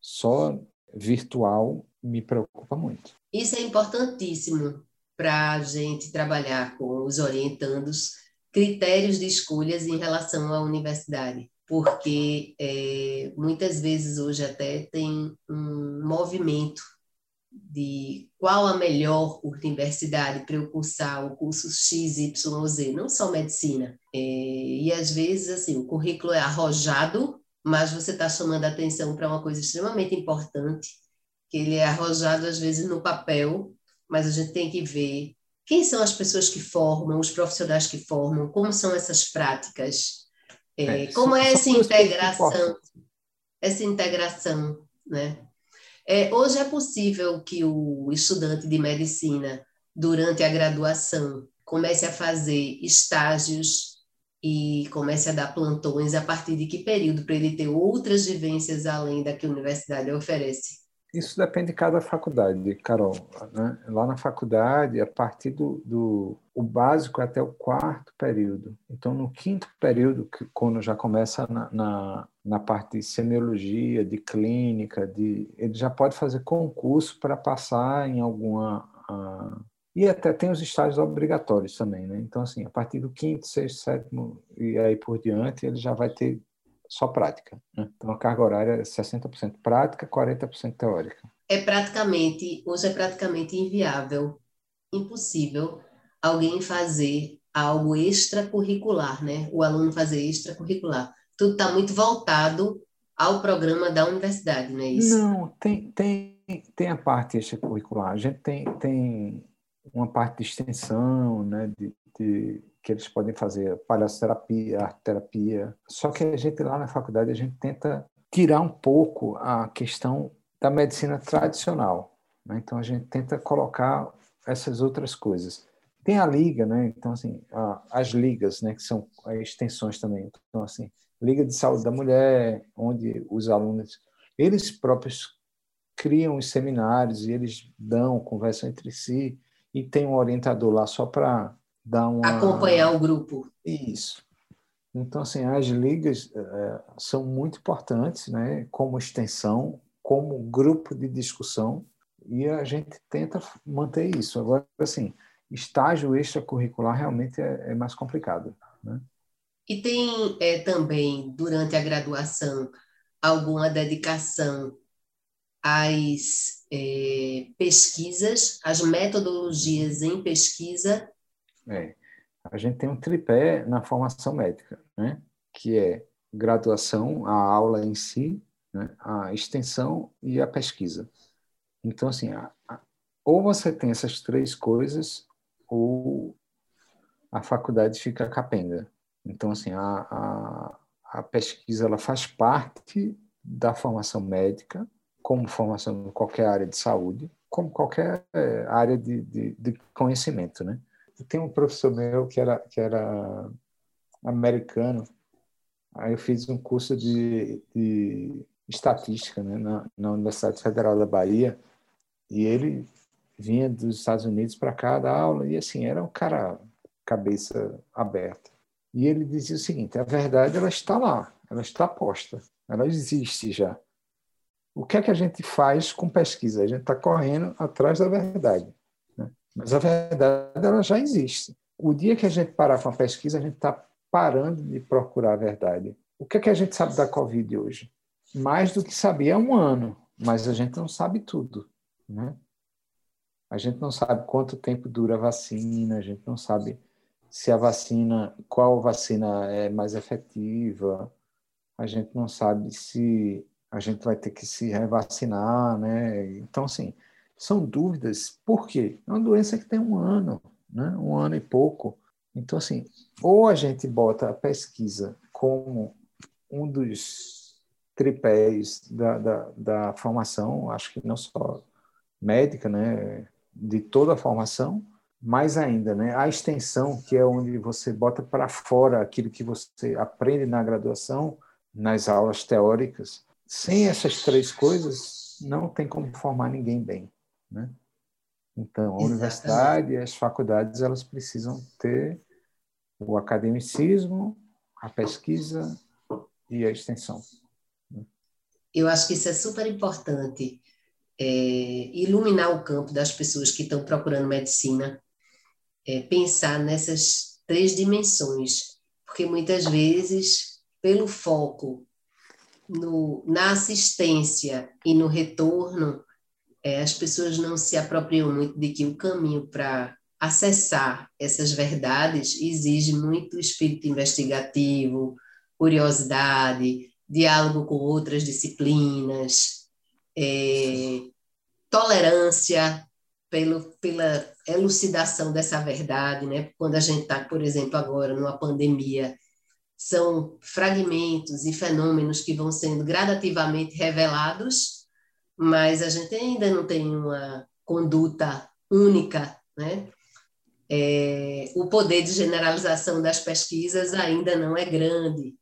Speaker 2: só virtual me preocupa muito.
Speaker 1: Isso é importantíssimo para a gente trabalhar com os orientandos critérios de escolhas em relação à universidade, porque é, muitas vezes hoje até tem um movimento de qual a melhor universidade para eu cursar o curso XYZ, não só medicina. É, e às vezes, assim, o currículo é arrojado, mas você está chamando a atenção para uma coisa extremamente importante, que ele é arrojado às vezes no papel, mas a gente tem que ver quem são as pessoas que formam, os profissionais que formam, como são essas práticas, é, é, como é essa integração, essa integração, né? É, hoje é possível que o estudante de medicina, durante a graduação, comece a fazer estágios e comece a dar plantões a partir de que período, para ele ter outras vivências além da que a universidade oferece?
Speaker 2: Isso depende de cada faculdade, Carol. Né? Lá na faculdade, a partir do, do o básico é até o quarto período. Então, no quinto período, que, quando já começa na, na, na, parte de semiologia, de clínica, de, ele já pode fazer concurso para passar em alguma. Uh, e até tem os estágios obrigatórios também. Né? Então, assim, a partir do quinto, sexto, sétimo e aí por diante, ele já vai ter só prática. Né? Então, a carga horária é 60% prática, 40% teórica.
Speaker 1: É praticamente, hoje é praticamente inviável, impossível alguém fazer algo extracurricular, né? O aluno fazer extracurricular. Está muito voltado ao programa da universidade, não é isso?
Speaker 2: Não, tem, tem, tem a parte extracurricular. A gente tem, tem uma parte de extensão, né? de, de que eles podem fazer palhaçoterapia, arte-terapia. Só que a gente lá na faculdade a gente tenta tirar um pouco a questão da medicina tradicional. Né? Então a gente tenta colocar essas outras coisas. Tem a liga, né? Então assim, as ligas, né, que são extensões também. Então assim, Liga de Saúde da Mulher, onde os alunos eles próprios criam os seminários e eles dão, conversam entre si e tem um orientador lá só para dar uma...
Speaker 1: Acompanhar o grupo.
Speaker 2: Isso. Então, assim, as ligas é, são muito importantes, né, como extensão, como grupo de discussão, e a gente tenta manter isso. Agora, assim, estágio extracurricular realmente é, é mais complicado. Né?
Speaker 1: E tem é, também, durante a graduação, alguma dedicação às é, pesquisas, às metodologias em pesquisa
Speaker 2: é. A gente tem um tripé na formação médica, né? que é graduação, a aula em si, né? a extensão e a pesquisa. Então, assim, a, a, ou você tem essas três coisas, ou a faculdade fica capenga. Então, assim, a, a, a pesquisa ela faz parte da formação médica, como formação em qualquer área de saúde, como qualquer é, área de, de, de conhecimento, né? tem um professor meu que era, que era americano, aí eu fiz um curso de, de estatística né, na, na Universidade Federal da Bahia, e ele vinha dos Estados Unidos para cá aula, e assim, era um cara cabeça aberta. E ele dizia o seguinte: a verdade ela está lá, ela está posta, ela existe já. O que é que a gente faz com pesquisa? A gente está correndo atrás da verdade. Mas a verdade ela já existe. O dia que a gente parar com a pesquisa, a gente está parando de procurar a verdade. O que, é que a gente sabe da Covid hoje? Mais do que sabia há um ano, mas a gente não sabe tudo. Né? A gente não sabe quanto tempo dura a vacina, a gente não sabe se a vacina, qual vacina é mais efetiva, a gente não sabe se a gente vai ter que se revacinar, né? Então, assim, são dúvidas. Por quê? É uma doença que tem um ano, né? um ano e pouco. Então, assim, ou a gente bota a pesquisa como um dos tripés da, da, da formação, acho que não só médica, né? de toda a formação, mais ainda, né? a extensão, que é onde você bota para fora aquilo que você aprende na graduação, nas aulas teóricas. Sem essas três coisas, não tem como formar ninguém bem. Né? Então, a Exatamente. universidade e as faculdades elas precisam ter o academicismo, a pesquisa e a extensão. Né?
Speaker 1: Eu acho que isso é super importante, é, iluminar o campo das pessoas que estão procurando medicina, é, pensar nessas três dimensões, porque muitas vezes, pelo foco no, na assistência e no retorno, é, as pessoas não se apropriam muito de que o caminho para acessar essas verdades exige muito espírito investigativo, curiosidade, diálogo com outras disciplinas, é, tolerância pelo, pela elucidação dessa verdade, né? Quando a gente está, por exemplo, agora numa pandemia, são fragmentos e fenômenos que vão sendo gradativamente revelados, mas a gente ainda não tem uma conduta única, né? É, o poder de generalização das pesquisas ainda não é grande.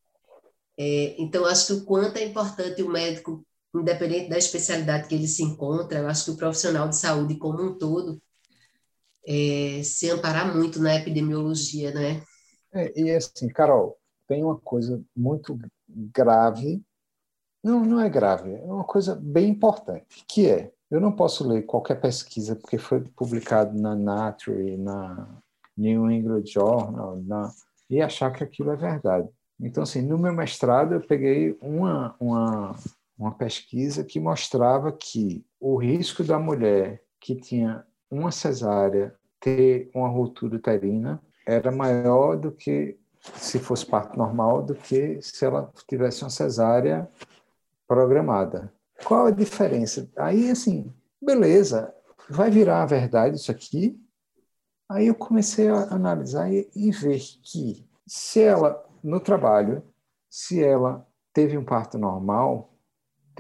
Speaker 1: É, então, acho que o quanto é importante o médico, independente da especialidade que ele se encontra, eu acho que o profissional de saúde como um todo é, se amparar muito na epidemiologia, né?
Speaker 2: É, e assim, Carol, tem uma coisa muito grave, não, não é grave, é uma coisa bem importante, que é eu não posso ler qualquer pesquisa porque foi publicado na Nature, na New England Journal, na, e achar que aquilo é verdade. Então, assim, no meu mestrado eu peguei uma, uma, uma pesquisa que mostrava que o risco da mulher que tinha uma cesárea ter uma ruptura uterina era maior do que se fosse parto normal do que se ela tivesse uma cesárea programada. Qual a diferença? Aí, assim, beleza, vai virar a verdade isso aqui? Aí eu comecei a analisar e, e ver que se ela, no trabalho, se ela teve um parto normal,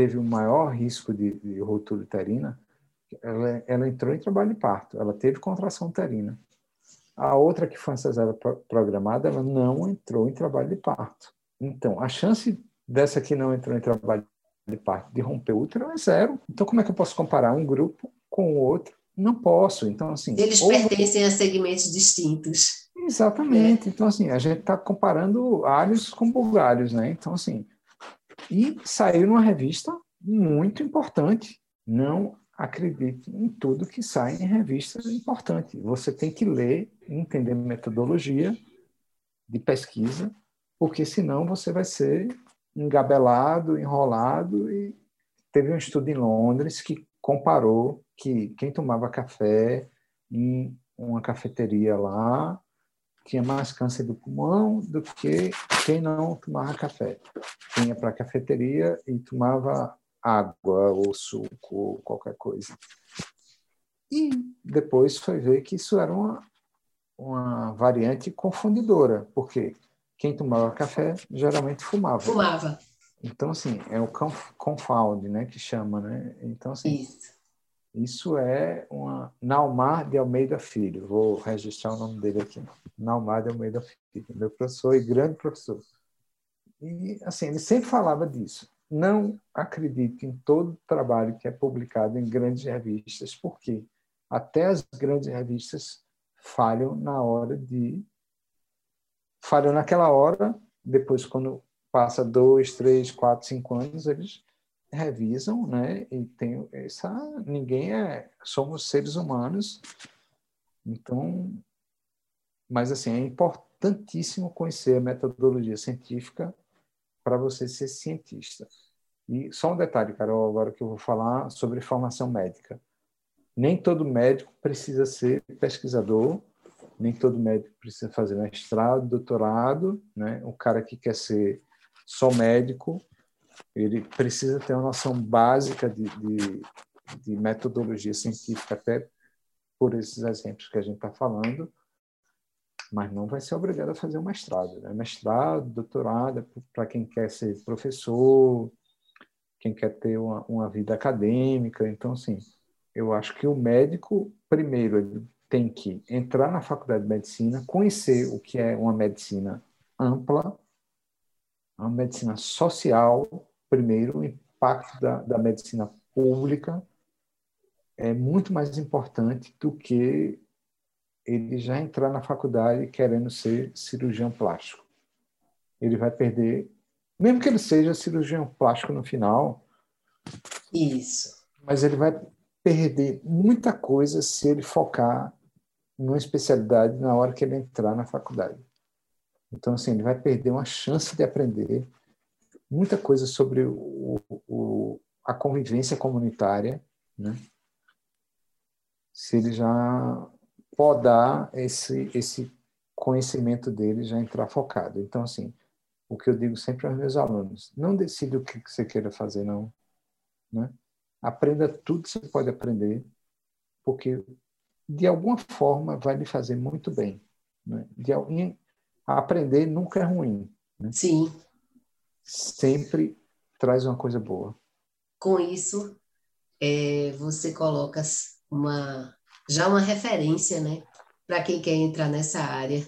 Speaker 2: teve um maior risco de, de ruptura uterina, ela, ela, entrou em trabalho de parto, ela teve contração uterina. A outra que foi cesárea programada, ela não entrou em trabalho de parto. Então, a chance dessa que não entrou em trabalho de parte de romper o útero é zero. Então, como é que eu posso comparar um grupo com o outro? Não posso. Então, assim.
Speaker 1: Eles ou... pertencem a segmentos distintos.
Speaker 2: Exatamente. Então, assim, a gente está comparando alhos com bugalhos, né? Então, assim. E saiu numa revista muito importante. Não acredite em tudo que sai em revista importante. Você tem que ler entender metodologia de pesquisa, porque senão você vai ser engabelado, enrolado e teve um estudo em Londres que comparou que quem tomava café em uma cafeteria lá tinha mais câncer do pulmão do que quem não tomava café. Quem ia para a cafeteria e tomava água ou suco ou qualquer coisa. E depois foi ver que isso era uma, uma variante confundidora, porque quem tomava café geralmente fumava.
Speaker 1: Fumava.
Speaker 2: Então, assim, é o confound, né, que chama, né? Então, assim, isso, isso é uma... Naumar de Almeida Filho, vou registrar o nome dele aqui. Naumar de Almeida Filho, meu professor e grande professor. E, assim, ele sempre falava disso. Não acredite em todo trabalho que é publicado em grandes revistas, porque até as grandes revistas falham na hora de falhou naquela hora, depois, quando passa dois, três, quatro, cinco anos, eles revisam, né? E tem essa. Ninguém é. Somos seres humanos, então. Mas, assim, é importantíssimo conhecer a metodologia científica para você ser cientista. E só um detalhe, Carol, agora que eu vou falar sobre formação médica. Nem todo médico precisa ser pesquisador nem todo médico precisa fazer mestrado, doutorado, né? O cara que quer ser só médico, ele precisa ter uma noção básica de, de, de metodologia científica, até por esses exemplos que a gente está falando, mas não vai ser obrigado a fazer o mestrado. Né? Mestrado, doutorado, é para quem quer ser professor, quem quer ter uma, uma vida acadêmica. Então, assim, eu acho que o médico, primeiro, ele tem que entrar na faculdade de medicina, conhecer o que é uma medicina ampla, uma medicina social, primeiro, o impacto da, da medicina pública é muito mais importante do que ele já entrar na faculdade querendo ser cirurgião plástico. Ele vai perder, mesmo que ele seja cirurgião plástico no final.
Speaker 1: Isso.
Speaker 2: Mas ele vai perder muita coisa se ele focar numa especialidade na hora que ele entrar na faculdade. Então, assim, ele vai perder uma chance de aprender muita coisa sobre o, o, a convivência comunitária, né? se ele já podar esse, esse conhecimento dele, já entrar focado. Então, assim, o que eu digo sempre aos meus alunos, não decida o que você queira fazer, não. Né? Aprenda tudo que você pode aprender, porque de alguma forma vai lhe fazer muito bem. Né? De, aprender nunca é ruim. Né?
Speaker 1: Sim.
Speaker 2: Sempre traz uma coisa boa.
Speaker 1: Com isso, é, você coloca uma, já uma referência né, para quem quer entrar nessa área.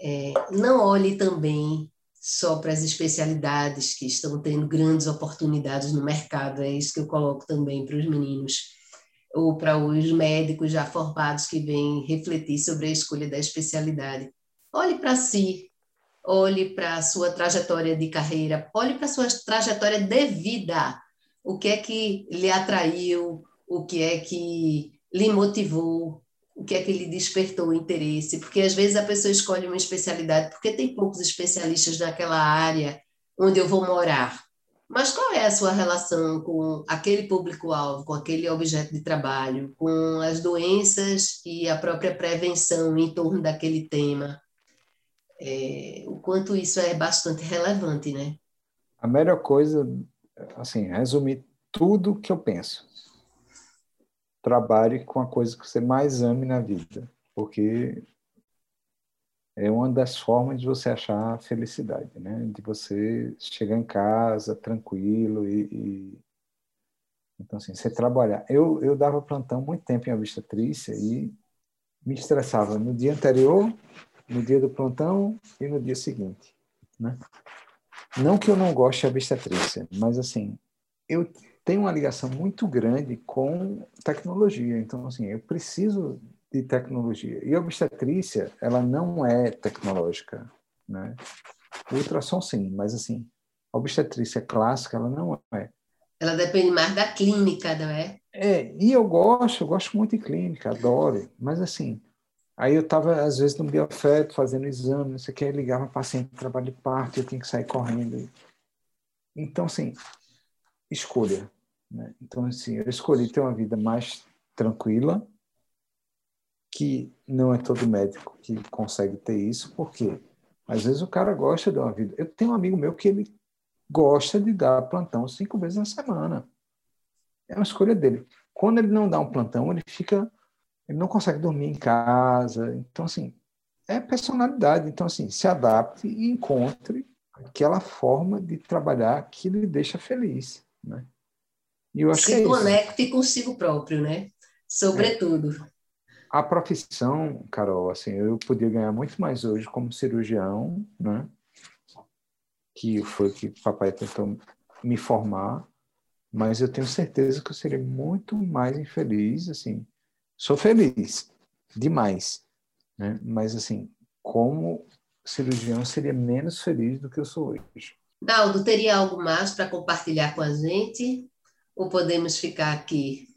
Speaker 1: É, não olhe também só para as especialidades que estão tendo grandes oportunidades no mercado, é isso que eu coloco também para os meninos, ou para os médicos já formados que vêm refletir sobre a escolha da especialidade. Olhe para si, olhe para a sua trajetória de carreira, olhe para a sua trajetória de vida. O que é que lhe atraiu, o que é que lhe motivou, o que é que lhe despertou o interesse, porque às vezes a pessoa escolhe uma especialidade porque tem poucos especialistas naquela área onde eu vou morar. Mas qual é a sua relação com aquele público-alvo, com aquele objeto de trabalho, com as doenças e a própria prevenção em torno daquele tema? É, o quanto isso é bastante relevante, né?
Speaker 2: A melhor coisa, assim, resumir tudo que eu penso trabalhe com a coisa que você mais ame na vida, porque é uma das formas de você achar felicidade, né? De você chegar em casa tranquilo e, e... então assim, você trabalhar. Eu eu dava plantão muito tempo em obstetrícia e me estressava no dia anterior, no dia do plantão e no dia seguinte, né? Não que eu não goste de obstetrícia, mas assim, eu tem uma ligação muito grande com tecnologia. Então, assim, eu preciso de tecnologia. E a obstetrícia, ela não é tecnológica, né? O ultrassom, sim, mas, assim, a obstetrícia clássica, ela não é.
Speaker 1: Ela depende mais da clínica, não é?
Speaker 2: É, e eu gosto, eu gosto muito de clínica, adoro, mas, assim, aí eu estava, às vezes, no biofeto, fazendo exame, não sei o que, ligava paciente, trabalho de parto, eu tinha que sair correndo. Então, assim, escolha. Né? Então, assim, eu escolhi ter uma vida mais tranquila, que não é todo médico que consegue ter isso, porque às vezes o cara gosta de uma vida. Eu tenho um amigo meu que ele gosta de dar plantão cinco vezes na semana. É uma escolha dele. Quando ele não dá um plantão, ele fica. Ele não consegue dormir em casa. Então, assim, é personalidade. Então, assim, se adapte e encontre aquela forma de trabalhar que lhe deixa feliz. Né?
Speaker 1: E eu acho Se que é conecte isso. consigo próprio, né? Sobretudo. É.
Speaker 2: A profissão, Carol, assim, eu podia ganhar muito mais hoje como cirurgião, né? Que foi que o papai tentou me formar, mas eu tenho certeza que eu seria muito mais infeliz, assim. Sou feliz demais, né? Mas assim, como cirurgião seria menos feliz do que eu sou hoje.
Speaker 1: Naldo, teria algo mais para compartilhar com a gente? Ou podemos ficar aqui?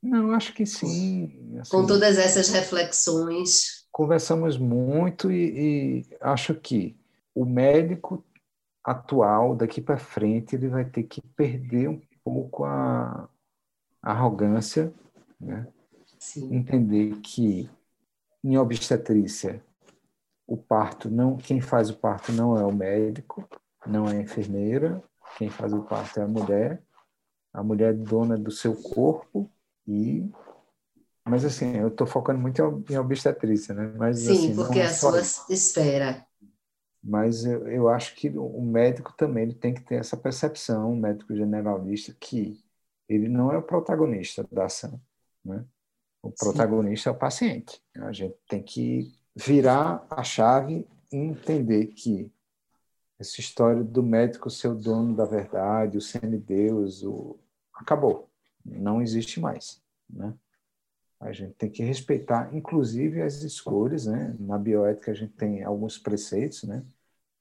Speaker 2: Não, acho que sim.
Speaker 1: Assim, Com todas essas reflexões.
Speaker 2: Conversamos muito e, e acho que o médico atual, daqui para frente, ele vai ter que perder um pouco a, arrogância, né? Sim. entender que em obstetrícia o parto não, quem faz o parto não é o médico, não é a enfermeira, quem faz o parto é a mulher. A mulher é dona do seu corpo e mas assim eu estou focando muito em obstetrícia né? Mas
Speaker 1: sim
Speaker 2: assim,
Speaker 1: porque é a sua esfera.
Speaker 2: Mas eu, eu acho que o médico também ele tem que ter essa percepção o médico generalista que ele não é o protagonista da ação né o protagonista sim. é o paciente a gente tem que virar a chave e entender que essa história do médico ser o dono da verdade, o semideus, o... acabou. Não existe mais. Né? A gente tem que respeitar, inclusive, as escolhas. Né? Na bioética, a gente tem alguns preceitos, né?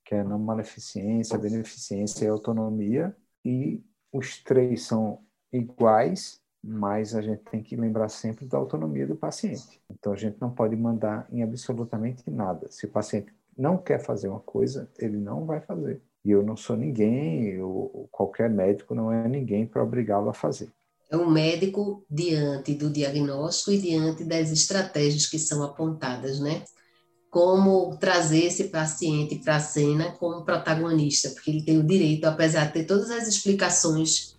Speaker 2: que é não maleficência, a beneficência e autonomia, e os três são iguais, mas a gente tem que lembrar sempre da autonomia do paciente. Então, a gente não pode mandar em absolutamente nada. Se o paciente não quer fazer uma coisa, ele não vai fazer. E eu não sou ninguém, eu, qualquer médico não é ninguém para obrigá-lo a fazer.
Speaker 1: É o médico diante do diagnóstico e diante das estratégias que são apontadas, né? Como trazer esse paciente para a cena como protagonista, porque ele tem o direito, apesar de ter todas as explicações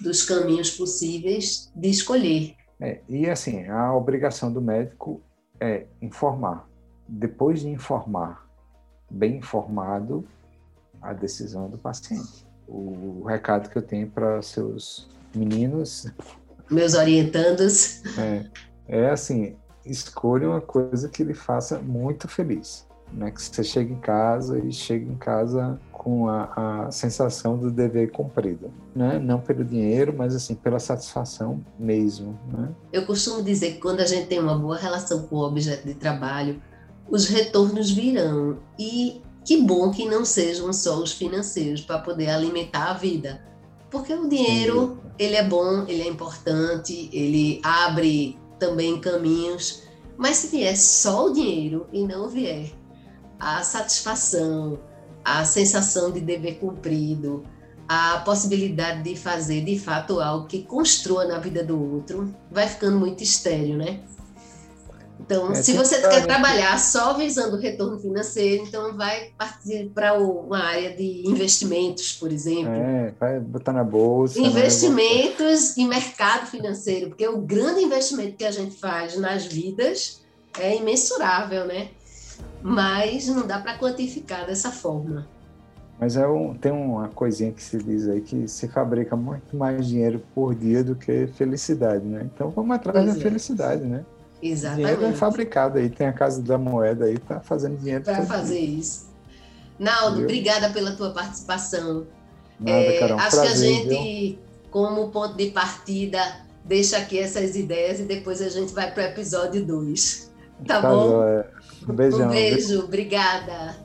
Speaker 1: dos caminhos possíveis, de escolher.
Speaker 2: É, e assim, a obrigação do médico é informar. Depois de informar, bem informado, a decisão do paciente. O recado que eu tenho para seus meninos.
Speaker 1: Meus orientandos.
Speaker 2: É, é assim: escolha uma coisa que lhe faça muito feliz. Né? Que você chegue em casa e chegue em casa com a, a sensação do dever cumprido. Né? Não pelo dinheiro, mas assim, pela satisfação mesmo. Né?
Speaker 1: Eu costumo dizer que quando a gente tem uma boa relação com o objeto de trabalho, os retornos virão. E que bom que não sejam só os financeiros para poder alimentar a vida. Porque o dinheiro, ele é bom, ele é importante, ele abre também caminhos, mas se vier só o dinheiro e não vier a satisfação, a sensação de dever cumprido, a possibilidade de fazer de fato algo que construa na vida do outro, vai ficando muito estéreo, né? Então, é, se você quer trabalhar só visando retorno financeiro, então vai partir para uma área de investimentos, por exemplo.
Speaker 2: É, vai botar na bolsa.
Speaker 1: Né? Investimentos né? e mercado financeiro, porque o grande investimento que a gente faz nas vidas é imensurável, né? Mas não dá para quantificar dessa forma.
Speaker 2: Mas é um, tem uma coisinha que se diz aí que se fabrica muito mais dinheiro por dia do que felicidade, né? Então vamos atrás pois da é. felicidade, né?
Speaker 1: Exatamente.
Speaker 2: Dinheiro é fabricado aí, tem a Casa da Moeda aí, tá fazendo dinheiro.
Speaker 1: Para fazer dia. isso. Naldo, viu? obrigada pela tua participação.
Speaker 2: Nada, é, Carol,
Speaker 1: acho
Speaker 2: prazer,
Speaker 1: que a gente, viu? como ponto de partida, deixa aqui essas ideias e depois a gente vai para o episódio 2. Tá, tá bom?
Speaker 2: Um beijão.
Speaker 1: Um beijo, obrigada.